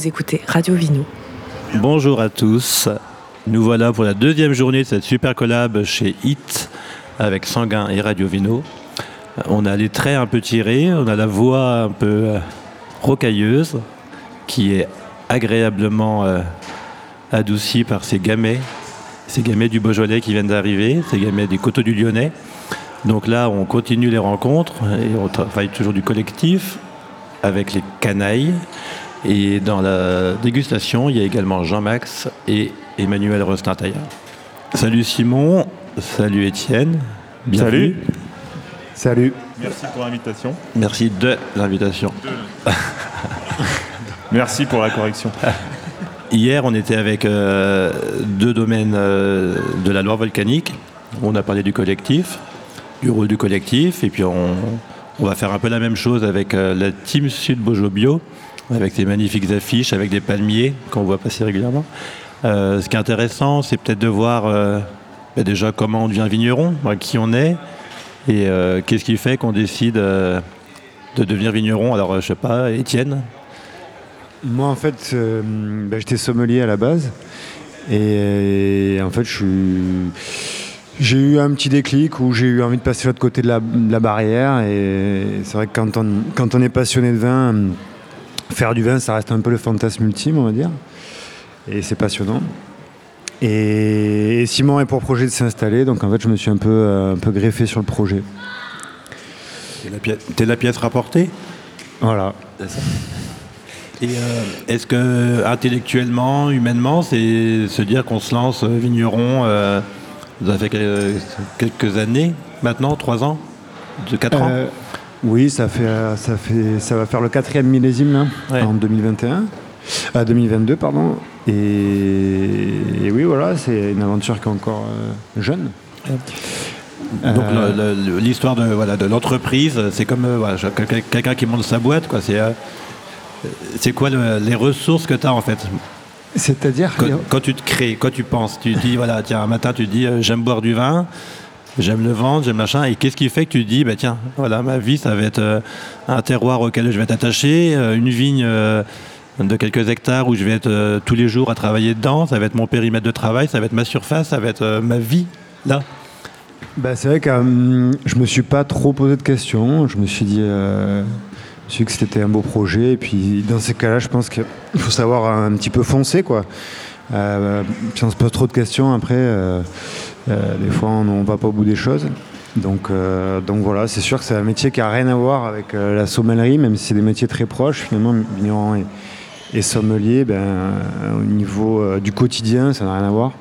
vous écoutez Radio Vino. Bonjour à tous. Nous voilà pour la deuxième journée de cette super collab chez HIT avec Sanguin et Radio Vino. On a les traits un peu tirés, on a la voix un peu euh, rocailleuse qui est agréablement euh, adoucie par ces gamets, ces gamets du Beaujolais qui viennent d'arriver, ces gamets du Coteau du Lyonnais. Donc là, on continue les rencontres et on travaille toujours du collectif avec les canailles. Et dans la dégustation, il y a également Jean-Max et Emmanuel Rostin-Taillard. Salut Simon, salut Étienne. Bienvenue. Salut. Salut. Merci pour l'invitation. Merci de l'invitation. Merci pour la correction. Hier, on était avec euh, deux domaines euh, de la Loire volcanique. On a parlé du collectif, du rôle du collectif, et puis on, va faire un peu la même chose avec euh, la Team Sud Bojo Bio, avec ces magnifiques affiches, avec des palmiers qu'on voit passer régulièrement. ce qui est intéressant, c'est peut-être de voir bah, déjà comment on devient vigneron, qui on est, et qu'est-ce qui fait qu'on décide de devenir vigneron. Alors, je sais pas, Étienne? Moi, en fait, euh, bah, j'étais sommelier à la base. Et, en fait, j'ai eu un petit déclic où j'ai eu envie de passer de l'autre côté de la, barrière. Et c'est vrai que quand on est passionné de vin, faire du vin, ça reste un peu le fantasme ultime, on va dire. Et c'est passionnant. Et, Simon est pour projet de s'installer, donc en fait, je me suis un peu, un peu greffé sur le projet. T'es la, pièce rapportée? Voilà. Et euh, est-ce que intellectuellement, humainement, c'est se dire qu'on se lance euh, vigneron euh, Ça fait quelques années maintenant, trois ans, de quatre ans? Oui, ça fait, ça fait, ça va faire le quatrième millésime en 2021, à 2022 pardon. Et, oui, voilà, c'est une aventure qui est encore jeune. Donc l'histoire de voilà de l'entreprise, c'est comme quelqu'un qui monte sa boîte, quoi. C'est c'est quoi les ressources que tu as en fait? C'est-à-dire quand, tu te crées, quand tu penses, tu dis voilà, tiens, un matin tu dis euh, j'aime boire du vin, j'aime le vendre, j'aime machin, et qu'est-ce qui fait que tu dis bah tiens, voilà, ma vie ça va être euh, un terroir auquel je vais être attaché, euh, une vigne de quelques hectares où je vais être tous les jours à travailler dedans, ça va être mon périmètre de travail, ça va être ma surface, ça va être ma vie là. Bah, c'est vrai que je me suis pas trop posé de questions. Je me suis dit, que c'était un beau projet. Et puis dans ces cas-là, je pense qu'il faut savoir un petit peu foncer. Quoi. Euh, si on se pose trop de questions, après, euh, euh, des fois, on ne va pas au bout des choses. Donc, donc voilà, c'est sûr que c'est un métier qui n'a rien à voir avec la sommellerie, même si c'est des métiers très proches. Finalement, vigneron et, sommelier, ben, au niveau du quotidien, ça n'a rien à voir.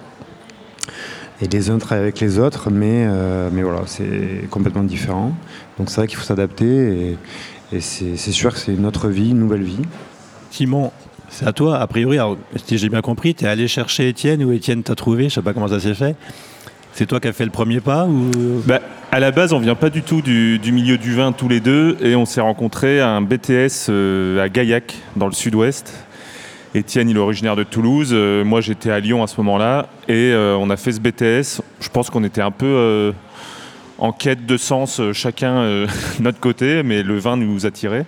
Et les uns travaillent avec les autres, mais, mais voilà, c'est complètement différent. Donc c'est vrai qu'il faut s'adapter. Et, et c'est sûr que c'est une autre vie, une nouvelle vie. Simon, c'est à toi, a priori, si j'ai bien compris, tu es allé chercher Étienne ou Étienne t'a trouvé, je ne sais pas comment ça s'est fait. C'est toi qui as fait le premier pas ou... Bah, à la base, on vient pas du tout du, milieu du vin tous les deux et on s'est rencontrés à un BTS euh, à Gaillac, dans le sud-ouest. Étienne, il est originaire de Toulouse. Euh, moi, j'étais à Lyon à ce moment-là. Et euh, on a fait ce BTS. Je pense qu'on était un peu en quête de sens, chacun notre côté, mais le vin nous attirait.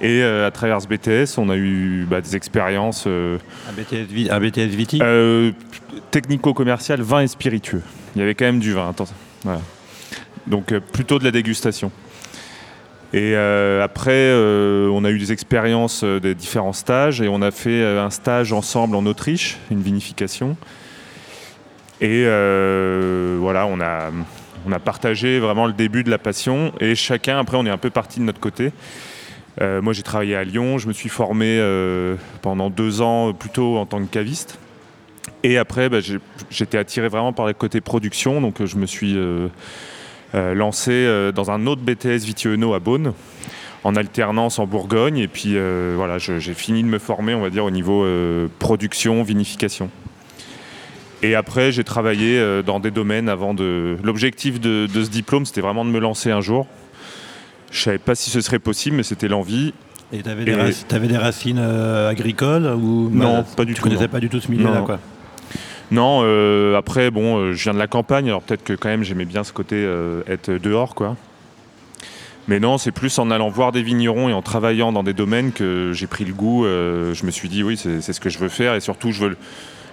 Et euh, à travers ce BTS, on a eu bah, des expériences. un, BTS, un BTS Viti? Technico-commercial, vin et spiritueux. Il y avait quand même du vin, attends. Donc plutôt de la dégustation. Et après, on a eu des expériences de différents stages et on a fait un stage ensemble en Autriche, une vinification. Et voilà, on a, on a partagé vraiment le début de la passion et chacun, après, on est un peu parti de notre côté. Euh, moi, j'ai travaillé à Lyon, je me suis formé euh, pendant deux ans plutôt en tant que caviste. Et après, bah, j'étais attiré vraiment par le côté production, donc je me suis euh, lancé dans un autre BTS Vitiono à Beaune, en alternance en Bourgogne. Et puis voilà, j'ai fini de me former, on va dire, au niveau production, vinification. Et après, j'ai travaillé dans des domaines avant de. L'objectif de, ce diplôme, c'était vraiment de me lancer un jour. Je savais pas si ce serait possible, mais c'était l'envie. Et tu avais, des racines euh, agricoles ou Non, pas du tu tout. connaissais pas du tout ce milieu-là, quoi. Non, euh, après, bon, je viens de la campagne, alors peut-être que quand même j'aimais bien ce côté être dehors, quoi. Mais non, c'est plus en allant voir des vignerons et en travaillant dans des domaines que j'ai pris le goût. Euh, je me suis dit, oui, c'est ce que je veux faire et surtout, je veux,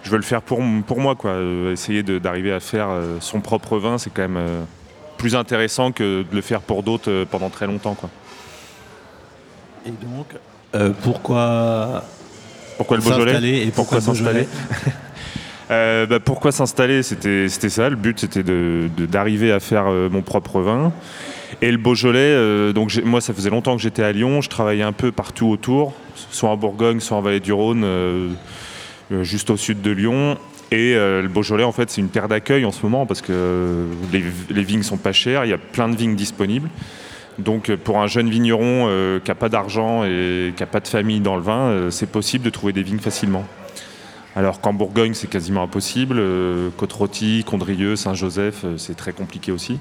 je veux le faire pour, pour moi. Quoi. Euh, essayer d'arriver à faire euh, son propre vin, c'est quand même plus intéressant que de le faire pour d'autres pendant très longtemps. Quoi. Et donc, pourquoi, pourquoi le Beaujolais et pourquoi, s'installer bah, pourquoi s'installer C'était ça. Le but, c'était d'arriver à faire mon propre vin. Et le Beaujolais, euh, donc moi ça faisait longtemps que j'étais à Lyon, je travaillais un peu partout autour, soit en Bourgogne, soit en Vallée du Rhône, euh, euh, juste au sud de Lyon. Et le Beaujolais, en fait, c'est une terre d'accueil en ce moment parce que les, les, vignes sont pas chères, il y a plein de vignes disponibles. Donc pour un jeune vigneron qui n'a pas d'argent et qui n'a pas de famille dans le vin, c'est possible de trouver des vignes facilement. Alors qu'en Bourgogne, c'est quasiment impossible. Côte-Rôtie, Condrieu, Saint-Joseph, c'est très compliqué aussi.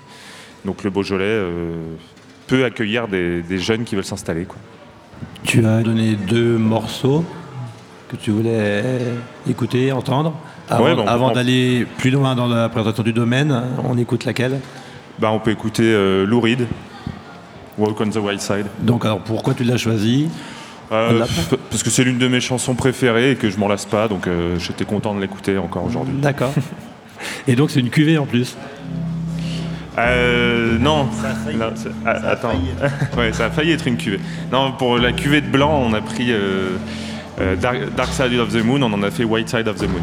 Donc le Beaujolais euh, peut accueillir des, jeunes qui veulent s'installer. Tu as donné deux morceaux que tu voulais écouter, entendre. Avant, d'aller plus loin dans la présentation du domaine, on écoute laquelle bah, On peut écouter euh, Lou Reed, Walk on the Wild Side. Donc alors pourquoi tu l'as choisi euh, parce que c'est l'une de mes chansons préférées et que je m'en lasse pas, donc j'étais content de l'écouter encore aujourd'hui. D'accord. Et donc c'est une cuvée en plus euh, non. Ça a failli. Ah, attends. ouais, ça a failli être une cuvée. Non, pour la cuvée de blanc, on a pris euh, euh, Dark, Side of the Moon, on en a fait White Side of the Moon.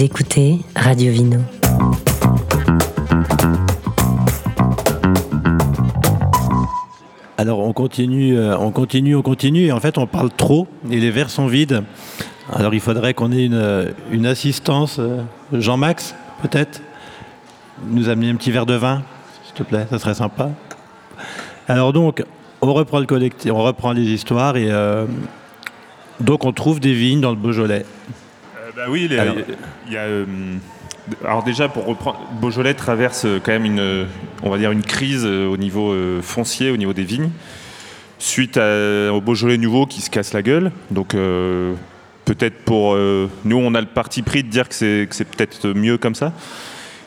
Écoutez Radio Vino. Alors on continue, euh, on continue, on continue, et en fait on parle trop, et les verres sont vides. Alors il faudrait qu'on ait une, euh, assistance, euh, Jean-Max, peut-être, nous amener un petit verre de vin, s'il te plaît, ça serait sympa. Alors donc, on reprend le collectif, on reprend les histoires, et donc on trouve des vignes dans le Beaujolais. Bah oui, les- Alors- il y a, euh, alors déjà pour reprendre, Beaujolais traverse euh, quand même une, euh, on va dire une crise au niveau foncier, au niveau des vignes, suite à- au Beaujolais nouveau qui se casse la gueule. Donc euh, peut-être pour euh, nous, on a le parti pris de dire que c'est que c'est peut-être mieux comme ça.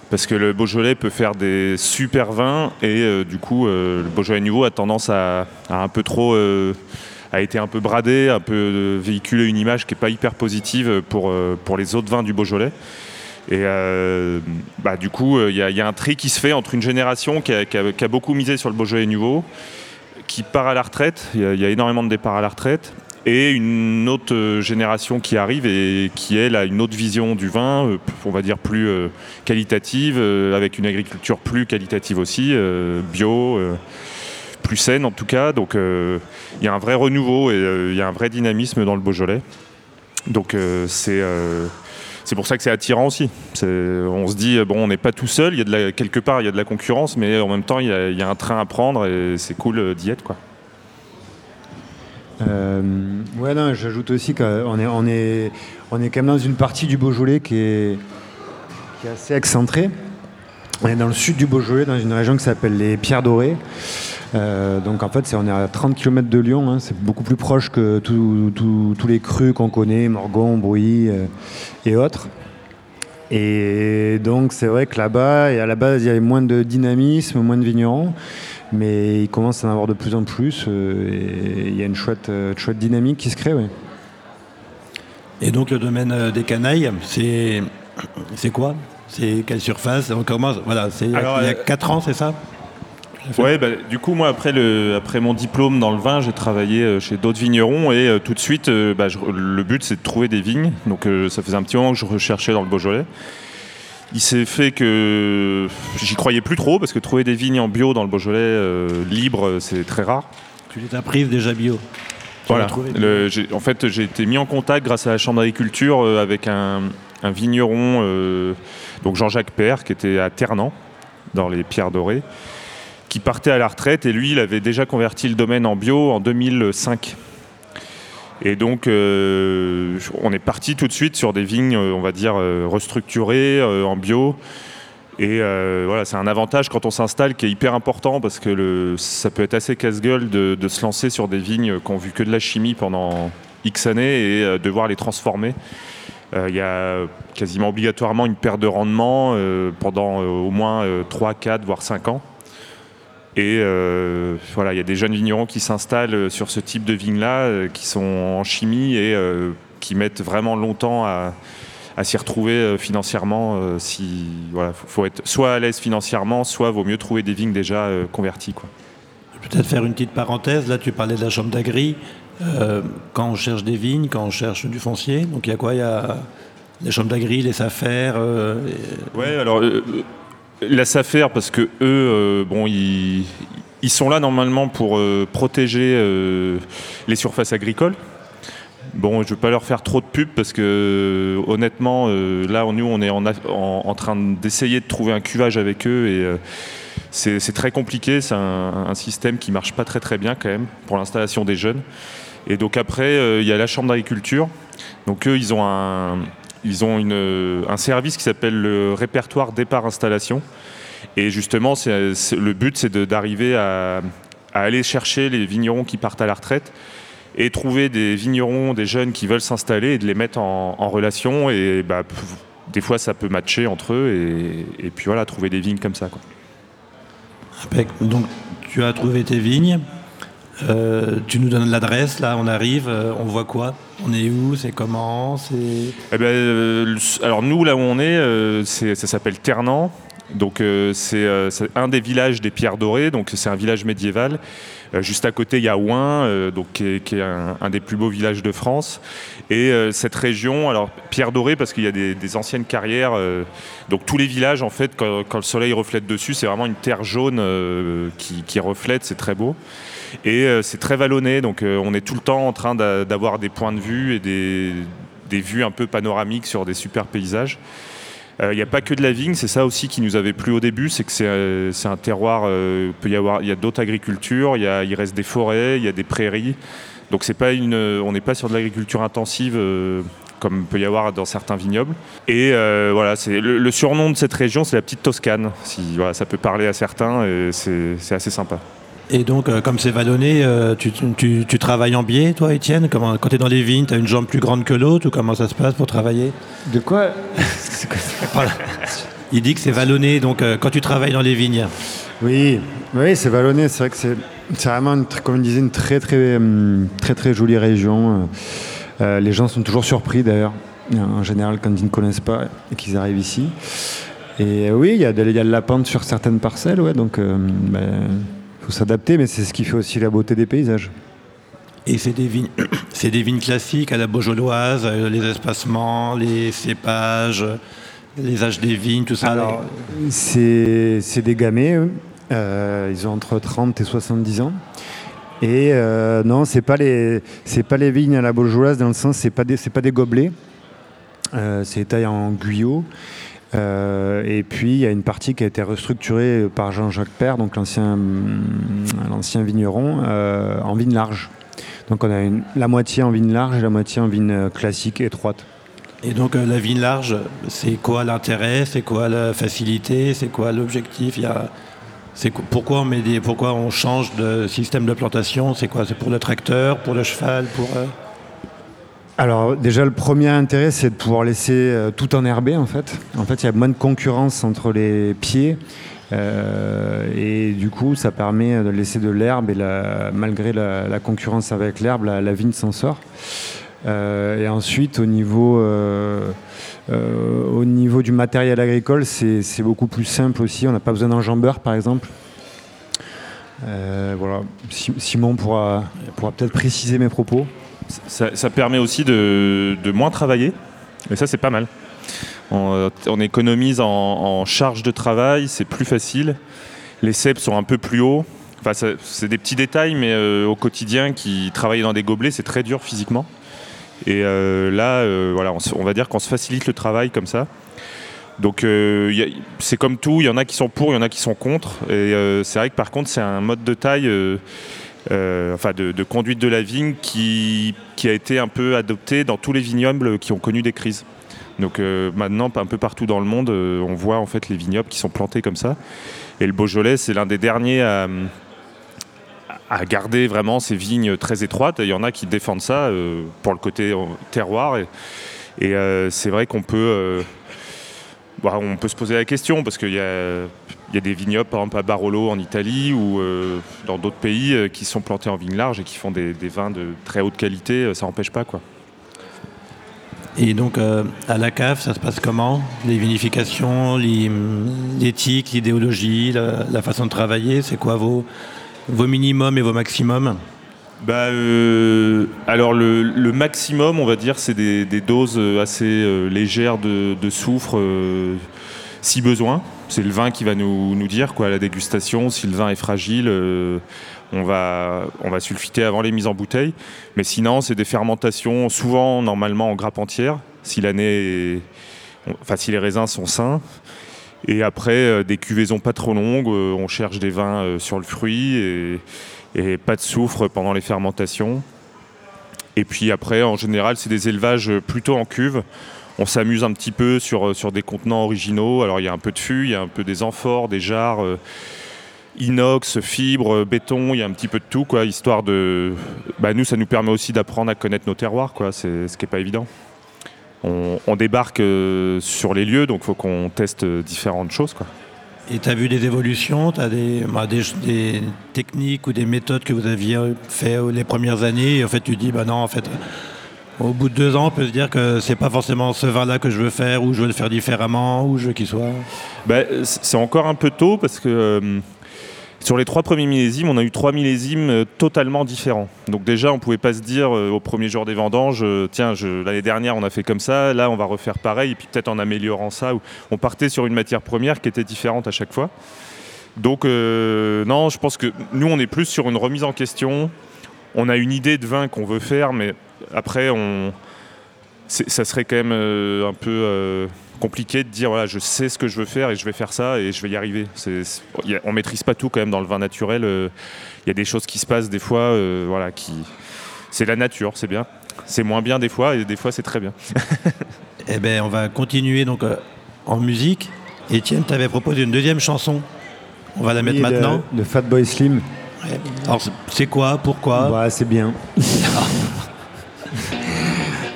Parce que le Beaujolais peut faire des super vins et euh, du coup euh, le Beaujolais nouveau a tendance à, à un peu trop euh, a été un peu bradé, un peu euh, véhiculé une image qui n'est pas hyper positive pour, euh, pour les autres vins du Beaujolais. Et euh, bah, du coup, il y, a- un tri qui se fait entre une génération qui a, beaucoup misé sur le Beaujolais nouveau, qui part à la retraite, il y, y a énormément de départs à la retraite, et une autre euh, génération qui arrive et qui, elle, a une autre vision du vin, euh, on va dire plus euh, qualitative, euh, avec une agriculture plus qualitative aussi, euh, bio, euh, plus saine en tout cas. Donc euh, il y a un vrai renouveau et euh, il y a un vrai dynamisme dans le Beaujolais. Donc euh, c'est pour ça que c'est attirant aussi. On se dit, bon, on n'est pas tout seul, y a de la, quelque part il y a de la concurrence, mais en même temps il y a, un train à prendre et c'est cool d'y être. Quoi. Ouais, non, j'ajoute aussi qu'on est, on est, on est quand même dans une partie du Beaujolais qui est, qui est assez excentrée. On est dans le sud du Beaujolais, dans une région qui s'appelle les Pierres Dorées. Euh, donc en fait, on est à 30 km de Lyon, hein, c'est beaucoup plus proche que tous les crus qu'on connaît, Morgon, Brouilly euh, et autres. Et donc c'est vrai que là-bas, à la base, il y avait moins de dynamisme, moins de vignerons, mais il commence à en avoir de plus en plus, euh, et il y a une chouette, dynamique qui se crée. Et donc le domaine des canailles, c'est quoi? C'est quelle surface On commence, voilà, c'est Alors, il y a euh, 4 ans, c'est ça Ouais, bah, du coup, moi, après, le, après mon diplôme dans le vin, j'ai travaillé euh, chez d'autres vignerons et euh, tout de suite, euh, bah, je- le but, c'est de trouver des vignes. Donc, euh, ça faisait un petit moment que je recherchais dans le Beaujolais. Il s'est fait que j'y croyais plus trop parce que trouver des vignes en bio dans le Beaujolais euh, libre, c'est très rare. Tu les as prises déjà bio? Tu Voilà. trouvé Le- j'ai- en fait, j'ai été mis en contact grâce à la Chambre d'agriculture euh, avec un, un vigneron, euh, donc Jean-Jacques Père, qui était à Ternant, dans les Pierres Dorées, qui partait à la retraite et lui, il avait déjà converti le domaine en bio en 2005. Et donc, euh, on est parti tout de suite sur des vignes, euh, on va dire, restructurées, en bio. Et voilà, c'est un avantage quand on s'installe qui est hyper important parce que ça peut être assez casse-gueule de, se lancer sur des vignes qui ont vu que de la chimie pendant X années et devoir les transformer. Euh, Il y a quasiment obligatoirement une perte de rendement euh, pendant euh, au moins euh, 3, 4, voire 5 ans. Et voilà, il y a des jeunes vignerons qui s'installent sur ce type de vignes-là, euh, qui sont en chimie et qui mettent vraiment longtemps à, s'y retrouver financièrement. si, voilà, faut, être soit à l'aise financièrement, soit vaut mieux trouver des vignes déjà converties. Quoi. Peut-être faire une petite parenthèse. Là, tu parlais de la chambre d'agri. Euh, quand on cherche des vignes, quand on cherche du foncier, donc il y a quoi? Il y a les chambres d'agri, les affaires. Ouais, alors euh, la SAFER, parce que eux, euh, bon, ils, sont là normalement pour euh, protéger euh, les surfaces agricoles. Bon, je ne vais pas leur faire trop de pub parce que euh, honnêtement, euh, là, nous, on est en, train d'essayer de trouver un cuvage avec eux et euh, c'est très compliqué. C'est un, un système qui marche pas très très bien quand même pour l'installation des jeunes. Et donc après, euh, il y a la chambre d'agriculture. Donc eux, ils ont un, ils ont une- un service qui s'appelle le répertoire départ installation. Et justement, le but, c'est d'arriver à, aller chercher les vignerons qui partent à la retraite et trouver des vignerons, des jeunes qui veulent s'installer et de les mettre en, relation. Et bah, des fois, ça peut matcher entre eux. Et, puis voilà, trouver des vignes comme ça. Donc, tu as trouvé tes vignes. Euh, tu nous donnes l'adresse, là, on arrive, euh, on voit quoi? On est où? C'est comment? C'est Eh ben, euh, alors nous, là où on est, ça s'appelle Ternant. Donc c'est un des villages des Pierres Dorées. Donc c'est un village médiéval. Juste à côté, il y a Ouin, donc qui est, un, des plus beaux villages de France. Et cette région, alors Pierre Dorée parce qu'il y a des, anciennes carrières. donc tous les villages, en fait, quand, le soleil reflète dessus, c'est vraiment une terre jaune qui reflète. C'est très beau. Et euh, c'est très vallonné, donc euh, on est tout le temps en train d'a- d'avoir des points de vue et des, vues un peu panoramiques sur des super paysages. Euh, Il n'y a pas que de la vigne, c'est ça aussi qui nous avait plu au début, c'est que c'est un terroir, il y a d'autres agricultures, il, reste des forêts, il y a des prairies. Donc c'est pas une, on n'est pas sur de l'agriculture intensive comme peut y avoir dans certains vignobles. Et voilà, le, surnom de cette région, c'est la petite Toscane. Ça peut parler à certains, et c'est assez sympa. Et donc, euh, comme c'est vallonné, euh, tu, tu- tu travailles en biais, toi, Étienne? Comment, Quand tu es dans les vignes, tu as une jambe plus grande que l'autre ou comment ça se passe pour travailler? De quoi? Voilà. Il dit que c'est vallonné, donc euh, quand tu travailles dans les vignes. Oui, oui, c'est vallonné. C'est vrai que c'est vraiment, une comme je disais, une très très très très jolie région. Les gens sont toujours surpris d'ailleurs, en général quand ils ne connaissent pas et qu'ils arrivent ici. Et oui, il y, a de- il y a de la pente sur certaines parcelles, ouais, donc il faut s'adapter, mais c'est ce qui fait aussi la beauté des paysages. Et c'est des vignes, c'est des vignes classiques à la beaujolloise, euh, les espacements, les cépages, les âges des vignes, tout ça. Alors, c'est c'est des gamets, eux. Euh, ils ont entre 30 et 70 ans. Et euh, non, c'est pas les c'est pas les vignes à la bourgeoise dans le sens c'est pas des c'est pas des gobelets. Euh, c'est taillé en guyot. Euh, et puis il y a une partie qui a été restructurée par Jean-Jacques Père, donc l'ancien l'ancien vigneron, euh, en vigne large. Donc on a la moitié en vigne large et la moitié en vigne euh, classique étroite. Et donc euh, la vigne large, c'est quoi l'intérêt? C'est quoi la facilité? C'est quoi l'objectif? Y a... pourquoi on change de système de plantation? C'est quoi? C'est pour le tracteur, pour le cheval, pour euh, Alors déjà le premier intérêt c'est de pouvoir laisser euh, tout enherber en fait. En fait il y a moins de concurrence entre les pieds euh, et du coup ça permet de laisser de l'herbe et malgré la, concurrence avec l'herbe la, vigne s'en sort. Euh, et ensuite au niveau, euh, au niveau du matériel agricole c'est beaucoup plus simple aussi. On n'a pas besoin d'enjambeurs par exemple. Voilà. Si- Simon pourra peut-être préciser mes propos. Ça, permet aussi de, moins travailler, et ça c'est pas mal. On, euh, on économise en, charge de travail, c'est plus facile. Les cèpes sont un peu plus hauts. Enfin, c'est des petits détails, mais euh, au quotidien, qui travailler dans des gobelets, c'est très dur physiquement. Et euh, là, voilà, on, va dire qu'on se facilite le travail comme ça. Donc c'est comme tout, il y en a qui sont pour, il y en a qui sont contre. Et c'est vrai que par contre, c'est un mode de taille, euh, enfin de, conduite de la vigne qui, a été un peu adopté dans tous les vignobles qui ont connu des crises. Donc euh, maintenant, un peu partout dans le monde, euh, on voit en fait les vignobles qui sont plantés comme ça. Et le Beaujolais, c'est l'un des derniers à, garder vraiment ces vignes très étroites. Il y en a qui défendent ça pour le côté terroir. Et, c'est vrai qu'on peut, bah, on peut se poser la question parce qu'il y a, il y a des vignobles, par exemple à Barolo en Italie ou euh, dans d'autres pays euh, qui sont plantés en vigne large et qui font des, des vins de très haute qualité. euh, Ça n'empêche pas quoi. Et donc, à la cave, ça se passe comment? Les vinifications, les- l'éthique, l'idéologie, la, la façon de travailler, c'est quoi vos, vos minimums et vos maximums? Bah, euh, alors le, le maximum, on va dire, c'est des, des doses assez légères de, de soufre, euh, si besoin. C'est le vin qui va nous, dire quoi, à la dégustation, si le vin est fragile, euh, on, va, on va sulfiter avant les mises en bouteille. Mais sinon, c'est des fermentations, souvent normalement en grappe entière, si l'année, enfin si les raisins sont sains. Et après, euh, des cuvaisons pas trop longues, euh, on cherche des vins sur le fruit et pas de soufre pendant les fermentations. Et puis après, en général, c'est des élevages plutôt en cuve. On s'amuse un petit peu sur, sur des contenants originaux. Alors il y a un peu de fût, il y a un peu des amphores, des jarres, euh, inox, fibres, euh, béton, il y a un petit peu de tout, quoi, histoire de... Bah, nous, ça nous permet aussi d'apprendre à connaître nos terroirs, quoi, c'est ce qui n'est pas évident. On, débarque euh, sur les lieux, donc il faut qu'on teste euh, différentes choses. Quoi. Et tu as vu des évolutions, tu bah, des techniques ou des méthodes que vous aviez fait les premières années, et en fait tu dis, bah non, en fait, au bout de deux ans, on peut se dire que c'est pas forcément ce vin-là que je veux faire, ou je veux le faire différemment, ou je veux qu'il soit. Bah, c'est encore un peu tôt parce que euh, sur les trois premiers millésimes, on a eu trois millésimes euh, totalement différents. Donc déjà, on pouvait pas se dire euh, au premier jour des vendanges, tiens, l'année dernière on a fait comme ça, là on va refaire pareil, et puis peut-être en améliorant ça. On partait sur une matière première qui était différente à chaque fois. Donc non, je pense que nous on est plus sur une remise en question. On a une idée de vin qu'on veut faire, mais après, on, ça serait quand même euh, un peu euh, compliqué de dire voilà, je sais ce que je veux faire et je vais faire ça et je vais y arriver. C'est, on maîtrise pas tout quand même dans le vin naturel. Euh, il y a des choses qui se passent des fois, voilà, qui, c'est la nature, c'est bien. C'est moins bien des fois et des fois c'est très bien. eh ben, on va continuer donc en musique. Étienne, tu avais proposé une deuxième chanson. On va la mettre maintenant. De, Fat Boy Slim. Alors, c'est quoi? Pourquoi? Bah, C'est bien.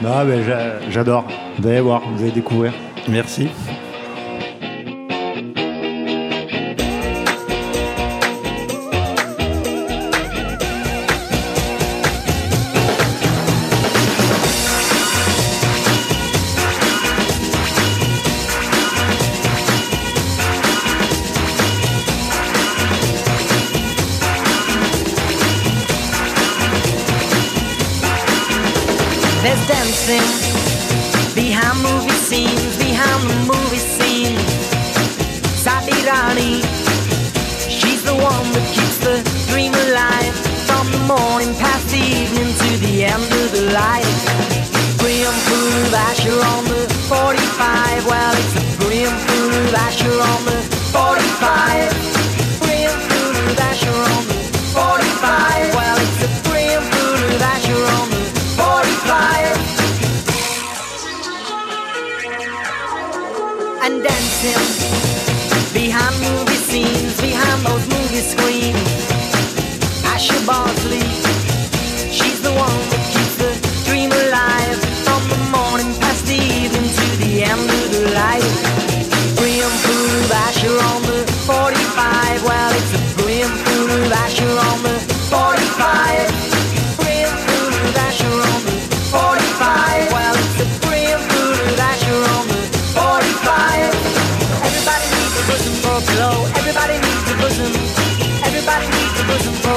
Non, mais j'adore. Vous allez voir, vous allez découvrir. Merci. There's dancing behind movie scenes, behind the movie scene. Sabirani, she's the one that keeps the dream alive from the morning past the evening to the end of the life. Priyam Puru Asher on the 45, well, it's a Priyam Puru Asher on the 45. scream. I should fall.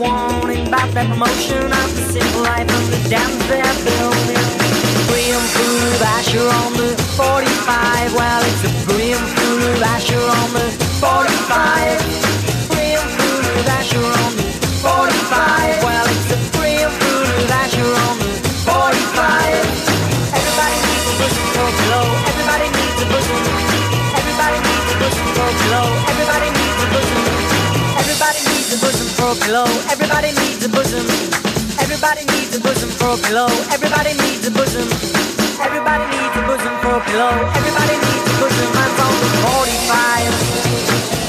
warning about that promotion of the simple life of the damn fair building. and food, Asher on the 45. Well, it's a free and food, Asher on the 45. Free and food, Asher on the needs a bosom for a pillow. Everybody needs a bosom. Everybody needs a bosom for a pillow. Everybody needs a bosom. Everybody needs a bosom for a pillow. Everybody needs a bosom. I'm from the 45.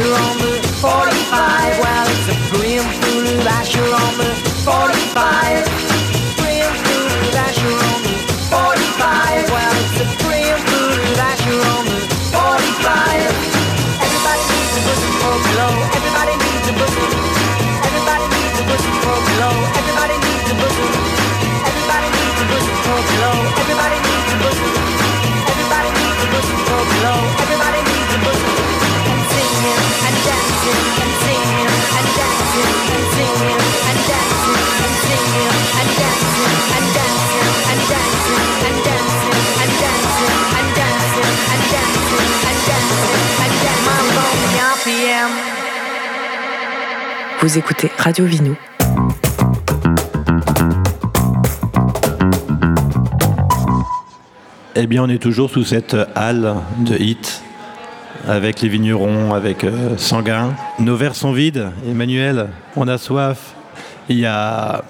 Asher on the 45. Well, it's a free brim full of Asher on the 45. Vous écoutez Radio Vino. Eh bien, on est toujours sous cette halle de hit avec les vignerons, avec euh, Sanguin. Nos verres sont vides, Emmanuel, on a soif. Il y a,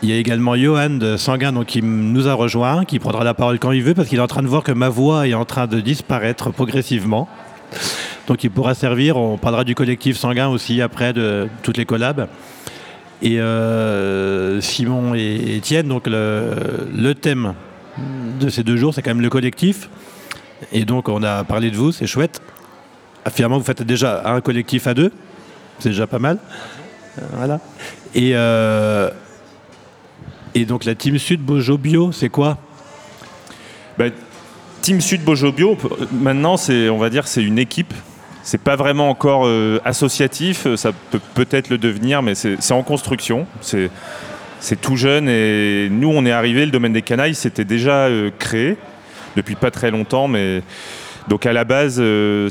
il y a également Johan de Sanguin donc, qui nous a rejoint, qui prendra la parole quand il veut, parce qu'il est en train de voir que ma voix est en train de disparaître progressivement. Donc il pourra servir, on parlera du collectif Sanguin aussi après, de toutes les collabs. Et euh, Simon et Étienne, donc le, thème de ces deux jours, c'est quand même le collectif. Et donc on a parlé de vous, c'est chouette. Ah, finalement, vous faites déjà un collectif à deux, c'est déjà pas mal. Voilà. Et, euh, et donc la Team Sud Bojo Bio, c'est quoi? Bah, Team Sud Bojo Bio, maintenant, on va dire, c'est une équipe. C'est pas vraiment encore euh, associatif, ça peut peut-être le devenir, mais c'est, en construction. C'est, tout jeune et nous, on est arrivé, le domaine des canailles, c'était déjà euh, créé depuis pas très longtemps, mais donc à la base, euh,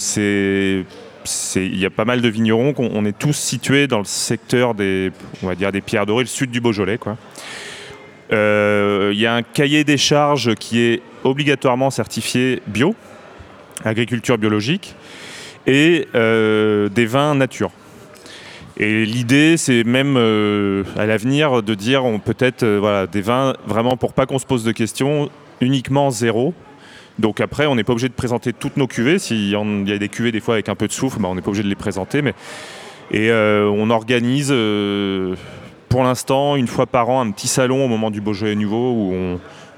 il y a pas mal de vignerons, on est tous situés dans le secteur des, on va dire des Pierres Dorées, le sud du Beaujolais. Euh, Il y a un cahier des charges qui est obligatoirement certifié bio, agriculture biologique, et euh, des vins nature. Et l'idée, c'est même euh, à l'avenir de dire on peut-être euh, voilà, des vins vraiment pour pas qu'on se pose de questions, uniquement zéro. Donc après, on n'est pas obligé de présenter toutes nos cuvées. S'il y, a des cuvées des fois avec un peu de soufre, bah, on n'est pas obligé de les présenter. Mais... Et on organise pour l'instant une fois par an un petit salon au moment du Beaujolais Nouveau où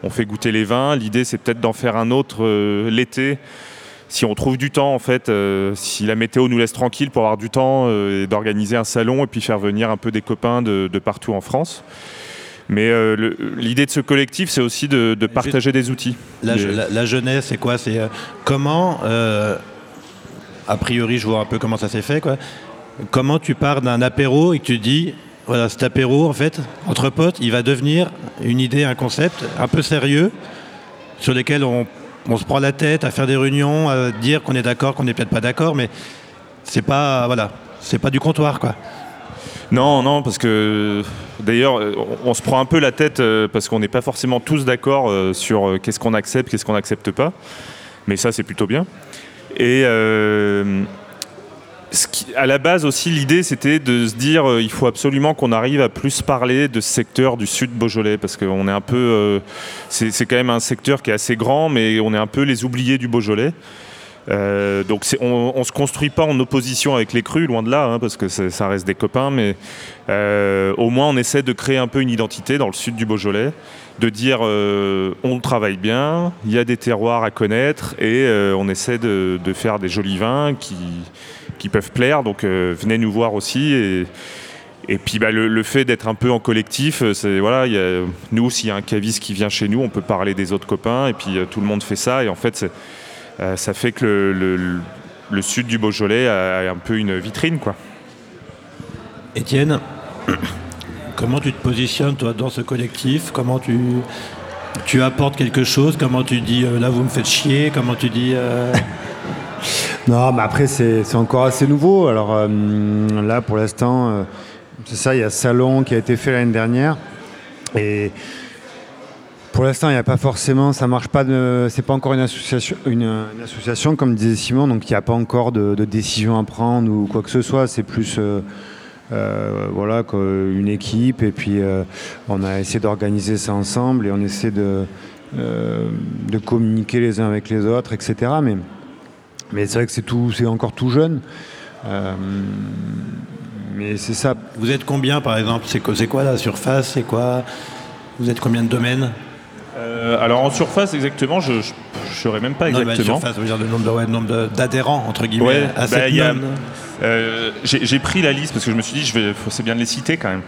on, fait goûter les vins. L'idée, c'est peut-être d'en faire un autre l'été si on trouve du temps en fait, euh, si la météo nous laisse tranquille pour avoir du temps euh, et d'organiser un salon et puis faire venir un peu des copains de, de partout en France. Mais euh, l'idée de ce collectif, c'est aussi de, de partager des outils. la, Des- la- la jeunesse, c'est quoi? C'est comment, a priori, je vois un peu comment ça s'est fait, quoi. Comment tu pars d'un apéro et que tu dis, voilà, cet apéro, en fait, entre potes, il va devenir une idée, un concept un peu sérieux, sur lesquels on, on se prend la tête à faire des réunions, à dire qu'on est d'accord, qu'on n'est peut-être pas d'accord, mais c'est pas, voilà, c'est pas du comptoir, quoi. Non, non, parce que d'ailleurs, on, se prend un peu la tête euh, parce qu'on n'est pas forcément tous d'accord euh, sur euh, qu'est-ce qu'on accepte, qu'est-ce qu'on n'accepte pas. Mais ça, c'est plutôt bien. Ce qui- à la base aussi, l'idée, c'était de se dire euh, il faut absolument qu'on arrive à plus parler de ce secteur du sud Beaujolais parce qu'on est un peu. euh, c'est quand même un secteur qui est assez grand, mais on est un peu les oubliés du Beaujolais. Euh, donc on, on se construit pas en opposition avec les crus, loin de là, hein, parce que ça reste des copains, mais euh, au moins on essaie de créer un peu une identité dans le sud du Beaujolais, de dire on travaille bien, il y a des terroirs à connaître et on essaie de faire des jolis vins qui, qui peuvent plaire. Donc euh, venez nous voir aussi et et puis bah, le, le fait d'être un peu en collectif, euh, c'est voilà, il y a- nous s'il y a un caviste qui vient chez nous, on peut parler des autres copains et puis euh, tout le monde fait ça et en fait c'est- euh, ça fait que le, le- le sud du Beaujolais a un peu une vitrine quoi. Étienne, comment tu te positionnes toi dans ce collectif? Comment tu, tu apportes quelque chose? Comment tu dis euh, là vous me faites chier? Comment tu dis euh, Non, mais après, c'est encore assez nouveau. Alors euh, là, pour l'instant, euh, c'est ça, il y a salon qui a été fait l'année dernière. Et pour l'instant, il n'y a pas forcément, ça marche pas, c'est pas encore une association, comme disait Simon, donc il n'y a pas encore de, décision à prendre ou quoi que ce soit. C'est plus. euh, voilà, une équipe, et puis on a essayé d'organiser ça ensemble et on essaie de, de communiquer les uns avec les autres, etc. Mais, mais c'est vrai que c'est tout, c'est encore tout jeune. Euh, mais c'est ça. Vous êtes combien par exemple C'est quoi, la surface C'est quoi Vous êtes combien de domaines Euh, alors en surface exactement, je ne saurais même pas Non, mais exactement. surface, ça veut dire le nombre ouais, d'adhérents entre guillemets Ouais, à bah, cette a-. Euh, J'ai pris la liste parce que je me suis dit, je vais, faut- c'est bien de les citer quand même.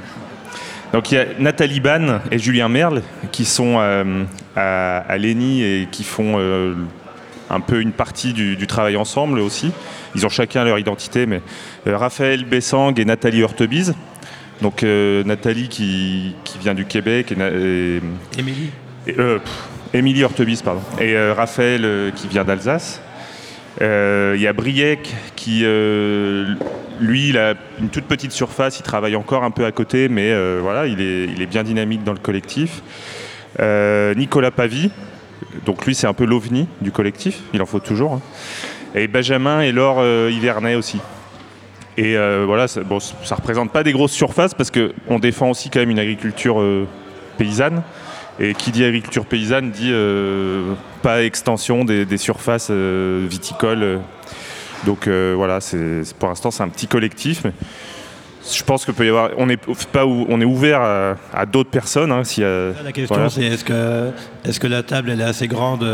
Donc il y a Nathalie Ban et Julien Merle qui sont euh, à, à l'ENI et qui font euh, un peu une partie du, du travail ensemble aussi. Ils ont chacun leur identité, mais euh, Raphaël Bessang et Nathalie Hurtebise. Donc euh, Nathalie qui, qui vient du Québec et, Émilie euh, Émilie Hortebise, pardon. Et Raphaël qui vient d'Alsace. Il y a Briec qui. lui, il a une toute petite surface, il travaille encore un peu à côté, mais voilà, il est, il est, bien dynamique dans le collectif. Nicolas Pavie, donc lui, c'est un peu l'ovni du collectif, il en faut toujours. Hein. Et Benjamin et Laure Hivernet aussi. Et voilà, ça, bon, ça représente pas des grosses surfaces parce qu'on défend aussi quand même une agriculture paysanne. Et qui dit agriculture paysanne dit euh, pas extension des, surfaces euh, viticoles. Donc euh, voilà, pour l'instant c'est un petit collectif. Je pense que peut y avoir, on est pas on est ouvert à, d'autres personnes. Hein, la question c'est est-ce que est-ce que la table elle est assez grande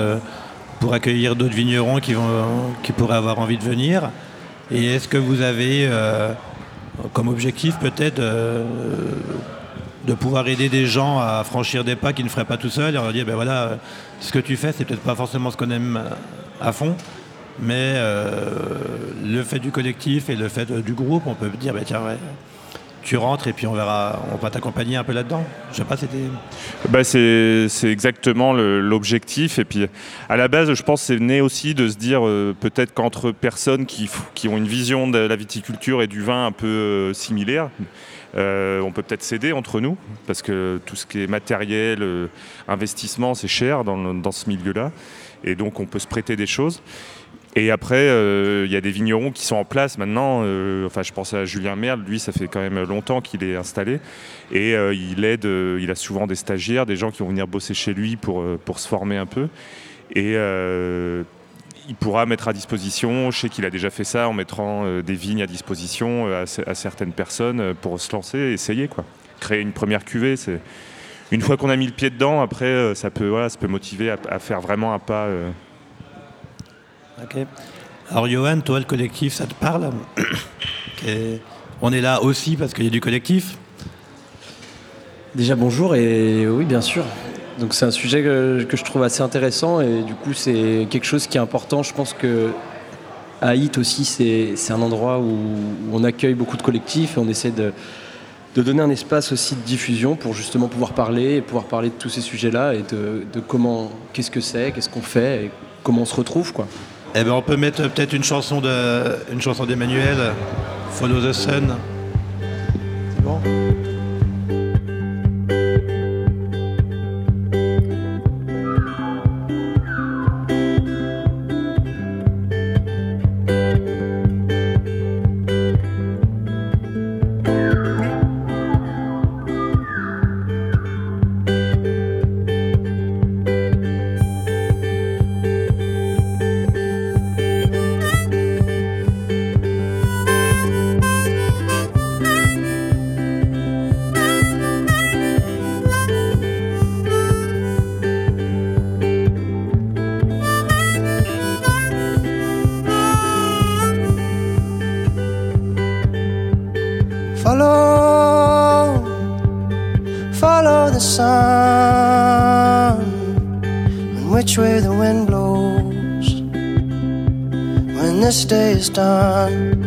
pour accueillir d'autres vignerons qui vont qui pourraient avoir envie de venir? Et est-ce que vous avez comme objectif peut-être de pouvoir aider des gens à franchir des pas qu'ils ne feraient pas tout seuls et leur dire ben voilà ce que tu fais c'est peut-être pas forcément ce qu'on aime à fond mais euh, le fait du collectif et le fait du groupe on peut dire ben tiens ouais, tu rentres et puis on verra on va t'accompagner un peu là-dedans je sais pas c'était bah c'est, exactement l'objectif et puis à la base je pense c'est né aussi de se dire euh, peut-être qu'entre personnes qui, qui ont une vision de la viticulture et du vin un peu euh, similaire euh, on peut peut-être s'aider entre nous, parce que tout ce qui est matériel, euh, investissement, c'est cher dans, ce milieu-là. Et donc on peut se prêter des choses. Et après, euh, il y a des vignerons qui sont en place maintenant. enfin, je pense à Julien Merle, lui, ça fait quand même longtemps qu'il est installé. Et il aide, il a souvent des stagiaires, des gens qui vont venir bosser chez lui pour, pour se former un peu. Et il pourra mettre à disposition, je sais qu'il a déjà fait ça en mettant euh, des vignes à disposition euh, à, certaines personnes euh, pour se lancer, essayer quoi. Créer une première cuvée, une fois qu'on a mis le pied dedans, après ça peut voilà, ça peut motiver à, faire vraiment un pas. Alors Johan, toi le collectif, ça te parle On est là aussi parce qu'il y a du collectif. Déjà bonjour et oui bien sûr, donc c'est un sujet que, je trouve assez intéressant et du coup c'est quelque chose qui est important. Je pense que Haït aussi c'est un endroit où, on accueille beaucoup de collectifs et on essaie de, donner un espace aussi de diffusion pour justement pouvoir parler et pouvoir parler de tous ces sujets-là et de, comment, qu'est-ce que c'est, qu'est-ce qu'on fait et comment on se retrouve quoi. Eh ben on peut mettre peut-être une chanson une chanson d'Emmanuel, Follow the Sun. C'est bon? the sun and which way the wind blows when this day is done.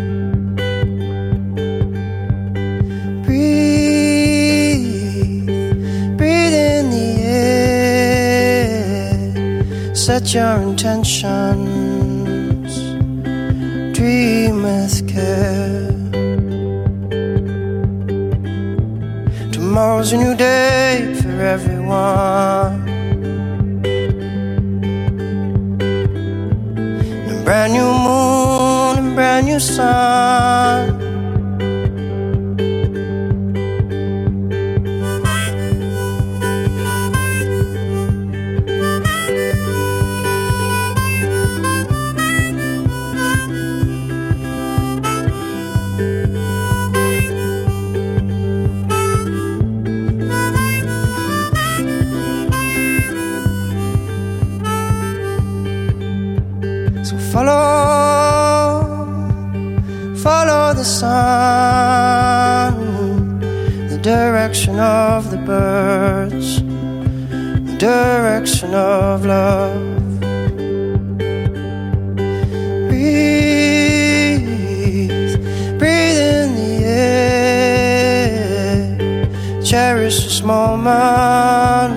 Breathe, breathe in the air, set your intentions, dream with care. Tomorrow's a new day one. A brand new moon, and brand new sun. of love. Breathe, breathe in the air. Cherish this moment,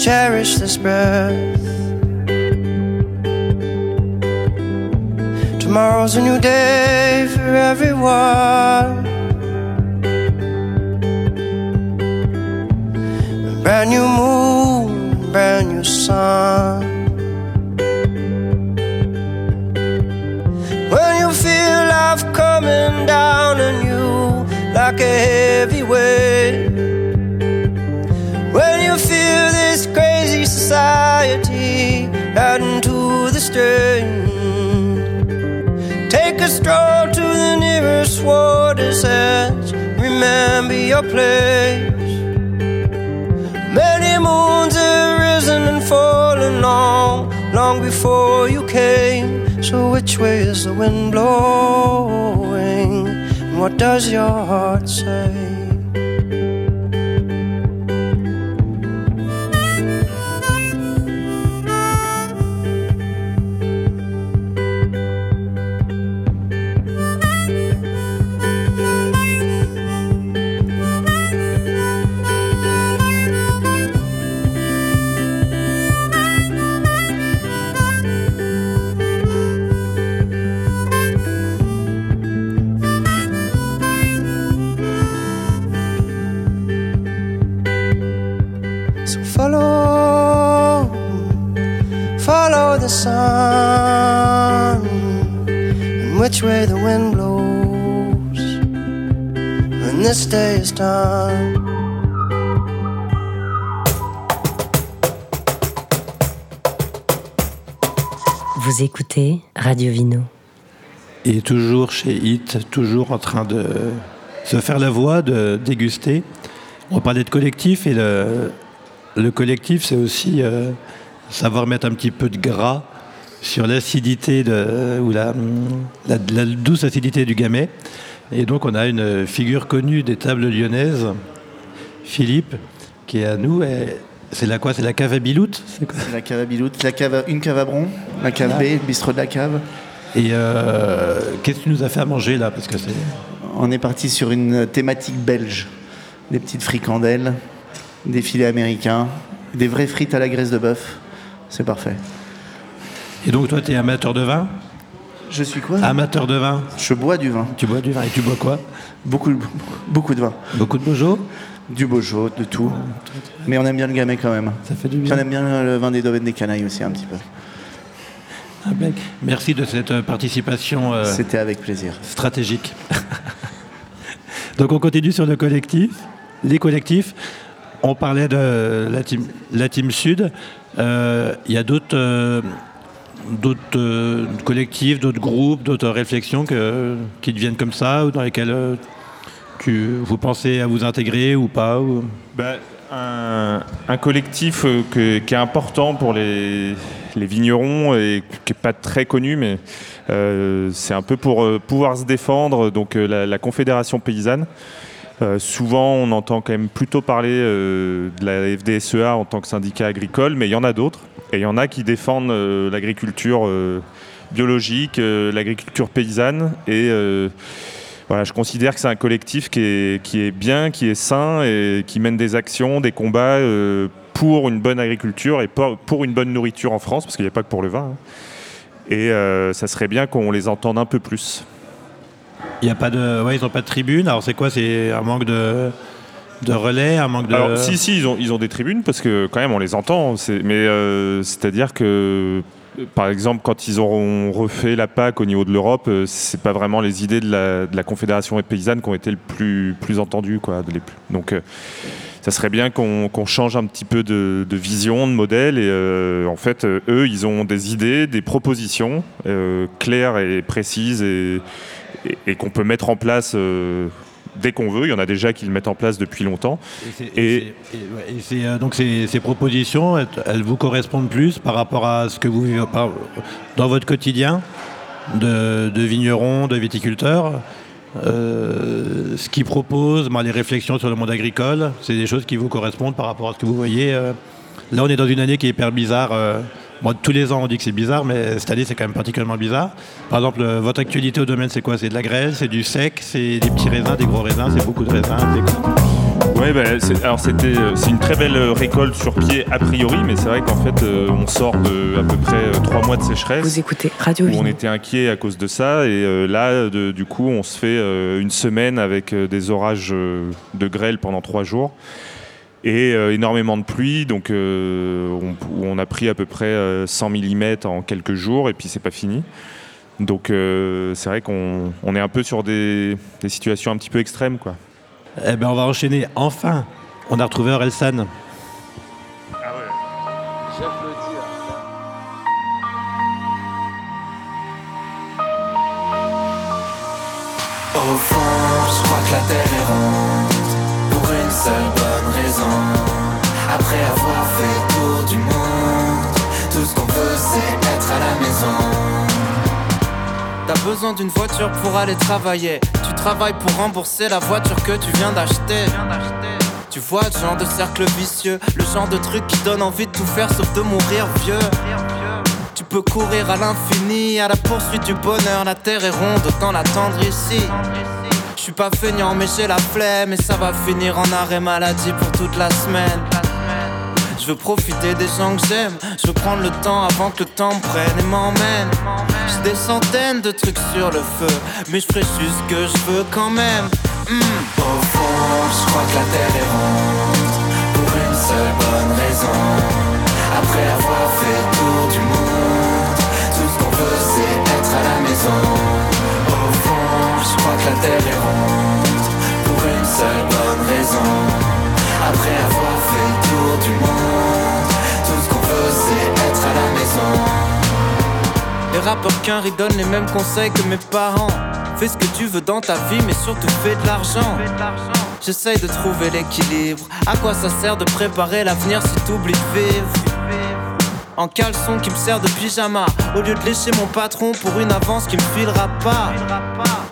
cherish this breath. Tomorrow's a new day for everyone. brand new moon brand new sun. When you feel life coming down on you like a heavy weight. When you feel this crazy society adding to the strain. Take a stroll to the nearest water's edge. Remember your place. Before you came. So which way is the wind blowing? And what does your heart say? Sun, and which way the wind blows when this day is done. Vous écoutez Radio Vino. Et toujours chez Hit, toujours en train de se faire la voix, de déguster. On parlait de collectif et le, le collectif, c'est aussi euh, savoir mettre un petit peu de gras sur l'acidité ou la, la- la douce acidité du gamay. Et donc on a une figure connue des tables lyonnaises, Philippe, qui est à nous. Et c'est la quoi? C'est la cave à Biloute? C'est la cave à Biloute, la cave à- une cave à Bron, la cave B, le bistrot de la cave. Et euh, qu'est-ce que tu nous as fait à manger là? Parce que c'est On est parti sur une thématique belge. Des petites fricandelles, des filets américains, des vraies frites à la graisse de bœuf. C'est parfait. Et donc toi, tu es amateur de vin? Je suis quoi? Amateur de vin Je bois du vin. Tu bois du vin et tu bois quoi? Beaucoup, beaucoup de vin. Beaucoup de Bojo Du Beaujolais, de tout. Mais on aime bien le gamay quand même. Ça fait du bien. on aime bien le vin des domaines des canailles aussi un petit peu. Ah, Merci de cette euh, participation euh, C'était avec plaisir. stratégique. donc on continue sur le collectif, les collectifs. On parlait de la team, la team Sud. Euh, Il y a d'autres euh, d'autres euh, collectifs, d'autres groupes, d'autres réflexions qui deviennent comme ça, ou dans lesquelles euh, tu, vous pensez à vous intégrer ou pas Bah, un, collectif euh, qui est important pour les, vignerons et qui n'est pas très connu, mais c'est un peu pour pouvoir se défendre. Donc la, Confédération paysanne. Souvent, on entend quand même plutôt parler de la FDSEA en tant que syndicat agricole, mais il y en a d'autres. Et il y en a qui défendent euh, l'agriculture euh, biologique, euh, l'agriculture paysanne. Et voilà, je considère que c'est un collectif qui est, qui est bien, qui est sain et qui mène des actions, des combats pour une bonne agriculture et pour, une bonne nourriture en France, parce qu'il n'y a pas que pour le vin. hein. Et ça serait bien qu'on les entende un peu plus. Il y a pas de, ouais, ils n'ont pas de tribune. Alors c'est quoi? C'est un manque de, de relais, un manque de. Alors, si, si, ils ont, ils ont des tribunes parce que quand même on les entend. Mais euh, c'est-à-dire que, par exemple, quand ils auront refait la PAC au niveau de l'Europe, euh, c'est pas vraiment les idées de la, de la Confédération paysanne qui ont été le plus, plus entendues. Quoi, les plus- donc, euh, ça serait bien qu'on qu'on change un petit peu de, de vision, de modèle. Et en fait, eux, ils ont des idées, des propositions claires et précises et, et- et qu'on peut mettre en place. Dès qu'on veut, il y en a déjà qui le mettent en place depuis longtemps. Et, euh, donc ces, ces propositions, elles, vous correspondent plus par rapport à ce que vous vivez dans votre quotidien de, de vigneron, de viticulteur. Euh, ce qu'ils proposent, moi, les réflexions sur le monde agricole, c'est des choses qui vous correspondent par rapport à ce que vous voyez. euh. Là, on est dans une année qui est hyper bizarre. euh. Bon, tous les ans, on dit que c'est bizarre, mais cette année, c'est quand même particulièrement bizarre. Par exemple, euh, votre actualité au domaine, c'est quoi? C'est de la grêle, c'est du sec, c'est des petits raisins, des gros raisins, c'est beaucoup de raisins. c'est quoi? Ouais, bah, c'est- alors c'était, euh, c'est une très belle euh, récolte sur pied a priori, mais c'est vrai qu'en fait euh, on sort de à peu près trois mois de sécheresse. Vous écoutez Radio où on était inquiet à cause de ça et euh, là de- du coup on se fait euh, une semaine avec euh, des orages euh, de grêle pendant trois jours et euh, énormément de pluie donc euh, on, a pris à peu près euh, 100 mm en quelques jours et puis c'est pas fini donc euh, c'est vrai qu'on on est un peu sur des, des situations un petit peu extrêmes quoi. Eh ben, on va enchaîner enfin. On a retrouvé Orelsan. Besoin d'une voiture pour aller travailler Tu travailles pour rembourser la voiture que tu viens d'acheter Tu vois le genre de cercle vicieux Le genre de truc qui donne envie de tout faire sauf de mourir vieux tu peux courir à l'infini, à la poursuite du bonheur. La terre est ronde, autant l'attendre ici. Je suis pas feignant, mais j'ai la flemme. Et ça va finir en arrêt maladie pour toute la semaine. Je veux profiter des gens que j'aime. Je veux prendre le temps avant que le temps me prenne et m'emmène. J'ai des centaines de trucs sur le feu. Mais je ce que je veux quand même. Hmm. Au fond, je crois que la terre est ronde. Pour une seule bonne raison. Après avoir fait le tour du monde, tout ce qu'on veut c'est être à la maison. Au fond, je crois que la terre est ronde. Pour une seule bonne raison. Après avoir rappeurs qu'un donnent les mêmes conseils que mes parents. Fais ce que tu veux dans ta vie, mais surtout fais de l'argent. J'essaye de trouver l'équilibre. À quoi ça sert de préparer l'avenir si t'oublies de vivre? En caleçon qui me sert de pyjama. Au lieu de lécher mon patron pour une avance qui me filera pas.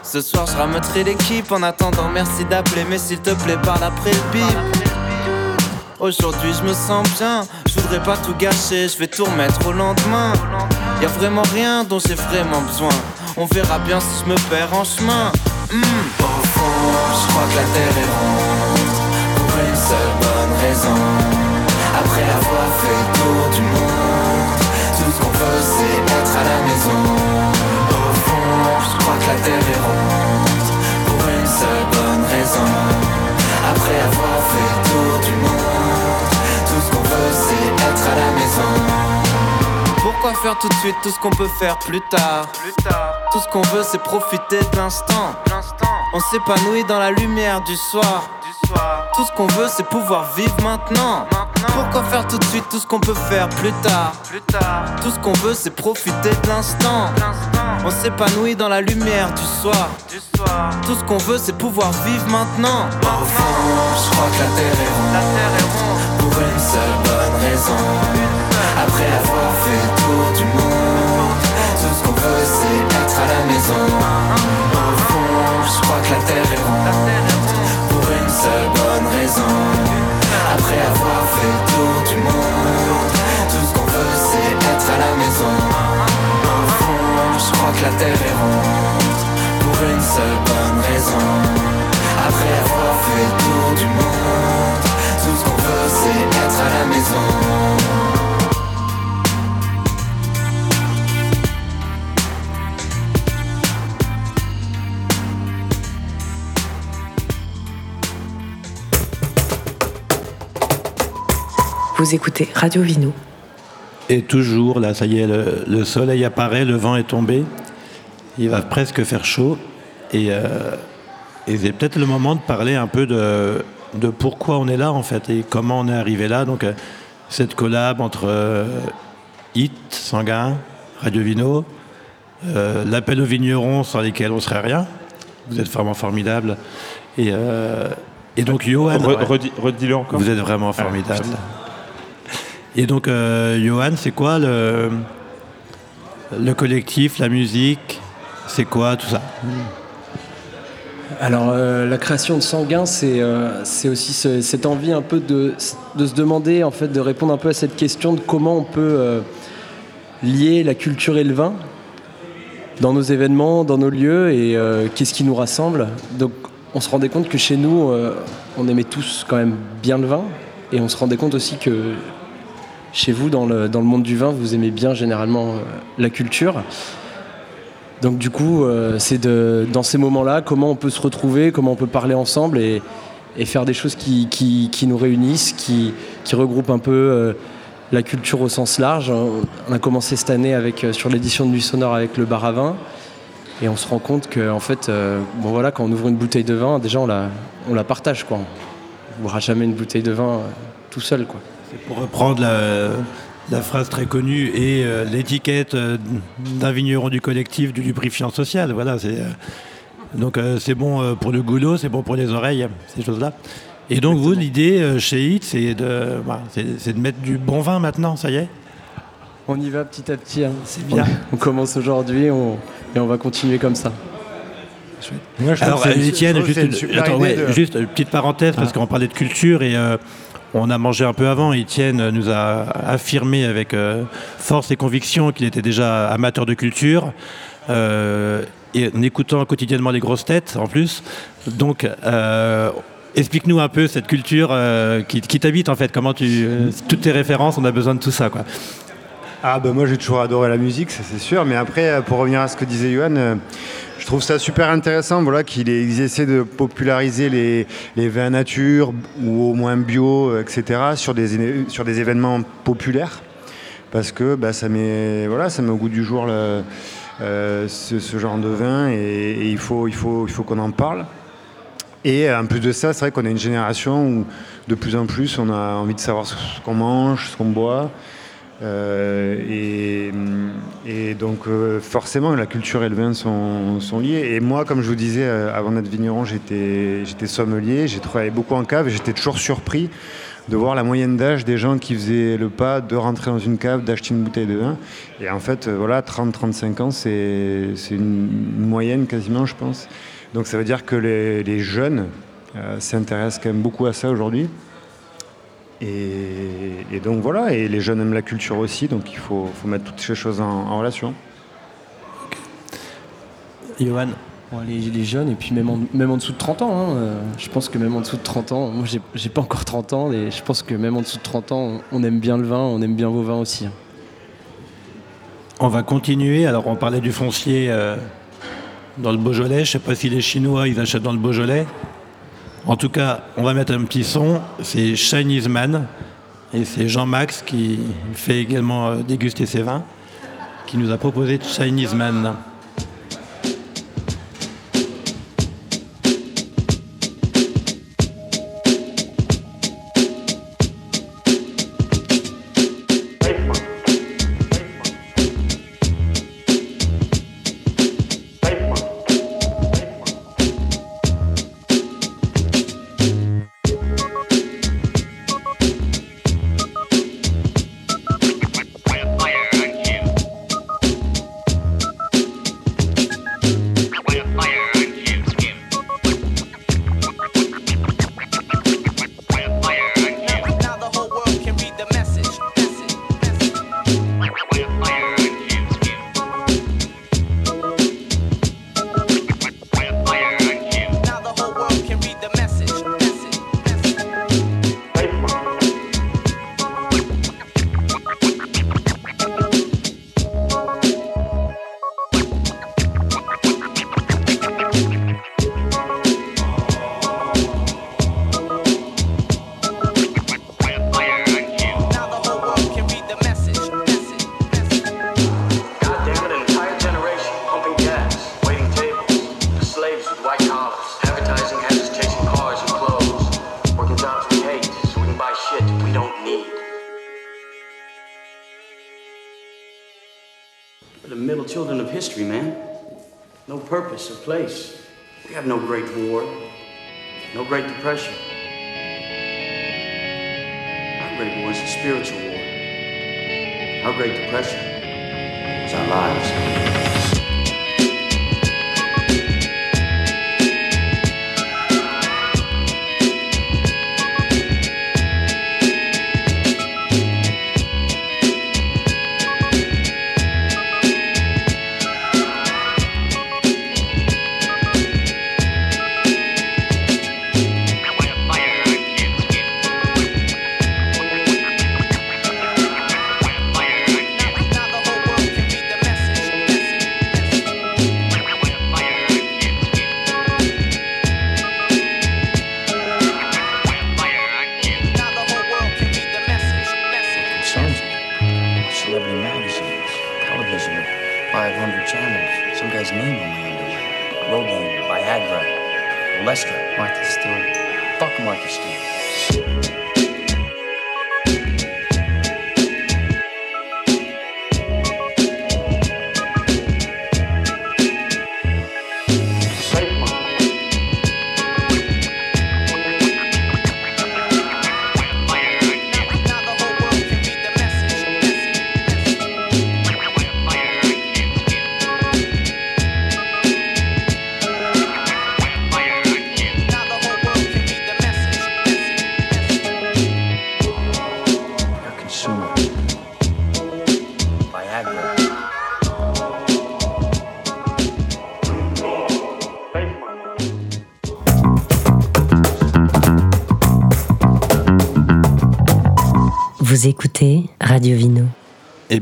Ce soir je rameuterai l'équipe En attendant. Merci d'appeler Mais s'il te plaît parle après le bip Aujourd'hui je me sens bien. Je voudrais pas tout gâcher. Je vais tout remettre au lendemain y a vraiment rien dont j'ai vraiment besoin. On verra bien si je me perds en chemin. Hmm. Au fond je crois que la terre est ronde Pour une seule bonne raison. Après avoir fait le tour du monde Tout ce qu'on veut c'est être à la maison. Au fond je crois que la terre est ronde Pour une seule bonne raison. Après avoir fait le tour du monde Tout ce qu'on veut c'est être à la maison pourquoi faire tout de suite tout ce qu'on peut faire plus tard Tout ce qu'on veut c'est profiter de l'instant. On s'épanouit dans la lumière du soir. Tout ce qu'on veut c'est pouvoir vivre maintenant. Pourquoi faire tout de suite tout ce qu'on peut faire plus tard Tout ce qu'on veut c'est profiter de l'instant. On s'épanouit dans la lumière du soir. Tout ce qu'on veut c'est pouvoir vivre maintenant. Au fond je crois que la terre est ronde que la terre est ronde Pour une seule bonne raison Après avoir fait le tour du monde Tout ce qu'on veut c'est être à la maison Vous écoutez Radio Vino. Et toujours, là, ça y est, le, le soleil apparaît, le vent est tombé. Il va presque faire chaud. Et, euh, et c'est peut-être le moment de parler un peu de, de pourquoi on est là, en fait, et comment on est arrivé là. Donc, euh, cette collab entre euh, Hit, Sanguin, Radio Vino, euh, l'appel aux vignerons sans lesquels on serait rien. Vous êtes vraiment formidables. Et, et donc, Johan. Re- redis- Redis-le encore. Vous êtes vraiment formidable. putain. Et donc, Johan, c'est quoi le, le collectif, la musique C'est quoi tout ça Alors, euh, la création de Sanguin, c'est euh, aussi ce- cette envie un peu de, se demander, en fait, de répondre un peu à cette question de comment on peut euh, lier la culture et le vin dans nos événements, dans nos lieux, et qu'est-ce qui nous rassemble. Donc, on se rendait compte que chez nous, on aimait tous quand même bien le vin. Et on se rendait compte aussi que chez vous, dans le, monde du vin, vous aimez bien généralement la culture. Donc du coup, euh, c'est dans ces moments-là, comment on peut se retrouver, comment on peut parler ensemble et, faire des choses qui, nous réunissent, qui, regroupent un peu euh, la culture au sens large. On a commencé cette année avec, euh, sur l'édition de Nuit Sonore avec le bar à vin. Et on se rend compte que en fait, euh, bon voilà, quand on ouvre une bouteille de vin, déjà on la, partage quoi. On ne jamais une bouteille de vin tout seul quoi. Pour reprendre la, la phrase très connue et euh, l'étiquette euh, d'un vigneron du collectif du lubrifiant social, voilà, c'est euh, donc euh, c'est bon euh, pour le goulot, c'est bon pour les oreilles, ces choses-là. Et donc vous, l'idée euh, chez HIT, c'est de, voilà, c'est c'est de mettre du bon vin maintenant, ça y est? On y va petit à petit. hein. C'est bien. On, on commence aujourd'hui on- et on va continuer comme ça. Moi, je trouve Alors, Étienne, juste, une une- super attends, idée ouais, de- juste une petite parenthèse, parce qu'on parlait de culture et euh, on a mangé un peu avant. Étienne nous a affirmé avec euh, force et conviction qu'il était déjà amateur de culture. euh, et en écoutant quotidiennement les grosses têtes en plus. Donc, euh, explique-nous un peu cette culture qui, t'habite en fait. Comment tu. toutes tes références, on a besoin de tout ça. Ah ben moi j'ai toujours adoré la musique, ça c'est sûr. Mais après, pour revenir à ce que disait Johan, trouve ça super intéressant voilà, qu'il ait- ils essaient de populariser les, vins nature ou au moins bio, euh, etc. sur des, événements populaires. Parce que bah, ça, met, voilà, ça met au goût du jour euh, ce, genre de vin et, il faut, il faut, qu'on en parle. Et en plus de ça, c'est vrai qu'on a une génération où de plus en plus on a envie de savoir ce qu'on mange, ce qu'on boit. Euh, et, donc euh, forcément la culture et le vin sont, liés. Et moi, comme je vous disais, euh, avant d'être vigneron, j'étais sommelier, j'ai travaillé beaucoup en cave et j'étais toujours surpris de voir la moyenne d'âge des gens qui faisaient le pas de rentrer dans une cave, d'acheter une bouteille de vin. Et en fait, voilà, 30-35 ans, c'est une, moyenne quasiment, je pense. Donc ça veut dire que les, jeunes s'intéressent quand même beaucoup à ça aujourd'hui. Et, et donc voilà, et les jeunes aiment la culture aussi, donc il faut, faut mettre toutes ces choses en, en relation. Johan Bon, les, les jeunes, et puis même en, même en dessous de 30 ans, hein, euh, je pense que même en dessous de 30 ans, moi j'ai- pas encore 30 ans, et je pense que même en dessous de 30 ans, on, on aime bien le vin, on aime bien vos vins aussi. hein. On va continuer. Alors, on parlait du foncier euh, dans le Beaujolais. Je ne sais pas si les Chinois, ils achètent dans le Beaujolais. En tout cas, on va mettre un petit son. C'est Chinese Man. Et c'est Jean-Max qui fait également euh, déguster ses vins, qui nous a proposé Chinese Man. Spiritual war. Our great depression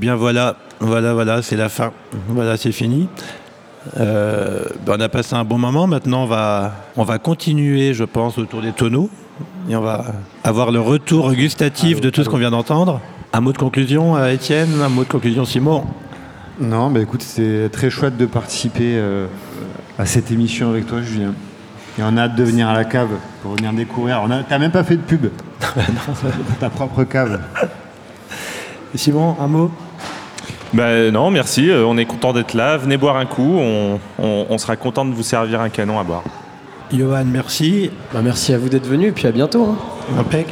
bien voilà, voilà, voilà, c'est la fin. Voilà, c'est fini. Euh, ben, on a passé un bon moment. Maintenant, on va, on va continuer, je pense, autour des tonneaux. Et on va avoir le retour gustatif de tout ce qu'on vient d'entendre. Un mot de conclusion, euh, Étienne Un mot de conclusion, Simon? Non, bah écoute, c'est très chouette de participer euh, à cette émission avec toi, Julien. Et on a hâte de venir à la cave pour venir découvrir. On a- T'as même pas fait de pub. Ta propre cave. Simon, un mot? Ben non, merci. euh, on est content d'être là. Venez boire un coup. On, on- on sera content de vous servir un canon à boire. Johan, merci. Bah, merci à vous d'être venu et puis à bientôt. hein. Impec.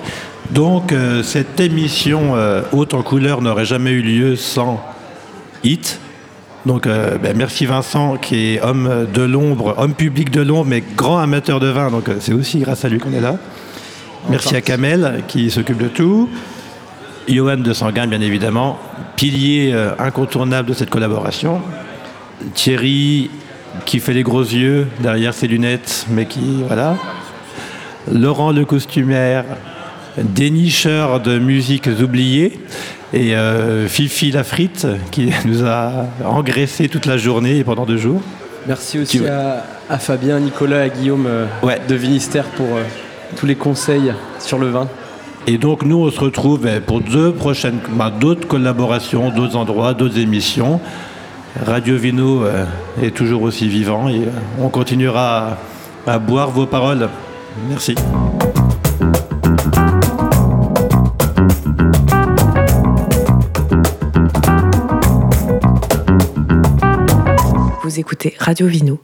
Donc, euh, cette émission euh, haute en couleur n'aurait jamais eu lieu sans Hit. Donc, euh, ben, merci Vincent, qui est homme de l'ombre, homme public de l'ombre, mais grand amateur de vin. Donc, euh, c'est aussi grâce à lui qu'on est là. Merci à Kamel, qui s'occupe de tout. Johan de Sanguin, bien évidemment, pilier euh, incontournable de cette collaboration. Thierry, qui fait les gros yeux derrière ses lunettes, mais qui, voilà. Laurent le costumaire, dénicheur de musiques oubliées, et euh, Fifi la frite, qui nous a engraissé toute la journée et pendant deux jours. Merci aussi Tu- à, à Fabien, Nicolas et Guillaume euh, de Vinistère pour euh, tous les conseils sur le vin. Et donc nous, on se retrouve eh, pour deux prochaines, bah, d'autres collaborations, d'autres endroits, d'autres émissions. Radio Vino euh, est toujours aussi vivant et euh, on continuera à boire vos paroles. Merci. Vous écoutez Radio Vino.